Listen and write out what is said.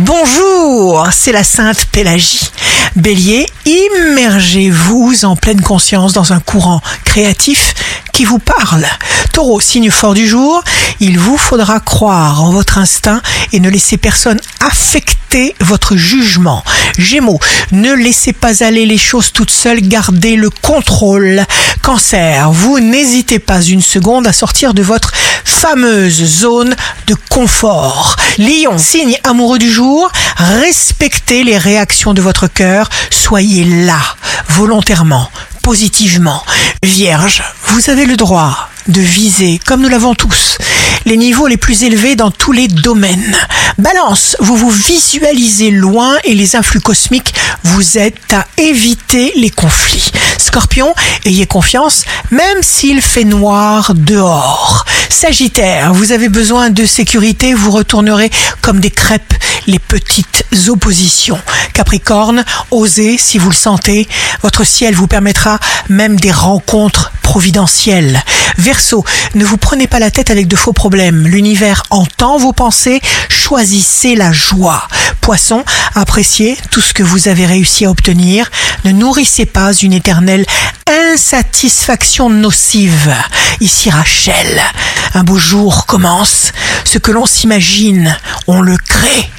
Bonjour, c'est la Sainte Pélagie. Bélier, immergez-vous en pleine conscience dans un courant créatif qui vous parle. Taureau, signe fort du jour, il vous faudra croire en votre instinct et ne laisser personne affecter votre jugement. Gémeaux, ne laissez pas aller les choses toutes seules, gardez le contrôle. Cancer, vous n'hésitez pas une seconde à sortir de votre fameuse zone de confort. Lion, signe amoureux du jour, respectez les réactions de votre cœur, soyez là, volontairement, positivement. Vierge, vous avez le droit de viser, comme nous l'avons tous, les niveaux les plus élevés dans tous les domaines. Balance, vous vous visualisez loin et les influx cosmiques vous aident à éviter les conflits. Scorpion, ayez confiance, même s'il fait noir dehors. Sagittaire, vous avez besoin de sécurité, vous retournerez comme des crêpes les petites oppositions. Capricorne, osez si vous le sentez, votre ciel vous permettra même des rencontres providentielles. Verseau, ne vous prenez pas la tête avec de faux problèmes. L'univers entend vos pensées, choisissez la joie. Poisson, appréciez tout ce que vous avez réussi à obtenir. Ne nourrissez pas une éternelle insatisfaction nocive. Ici Rachel, un beau jour commence. Ce que l'on s'imagine, on le crée.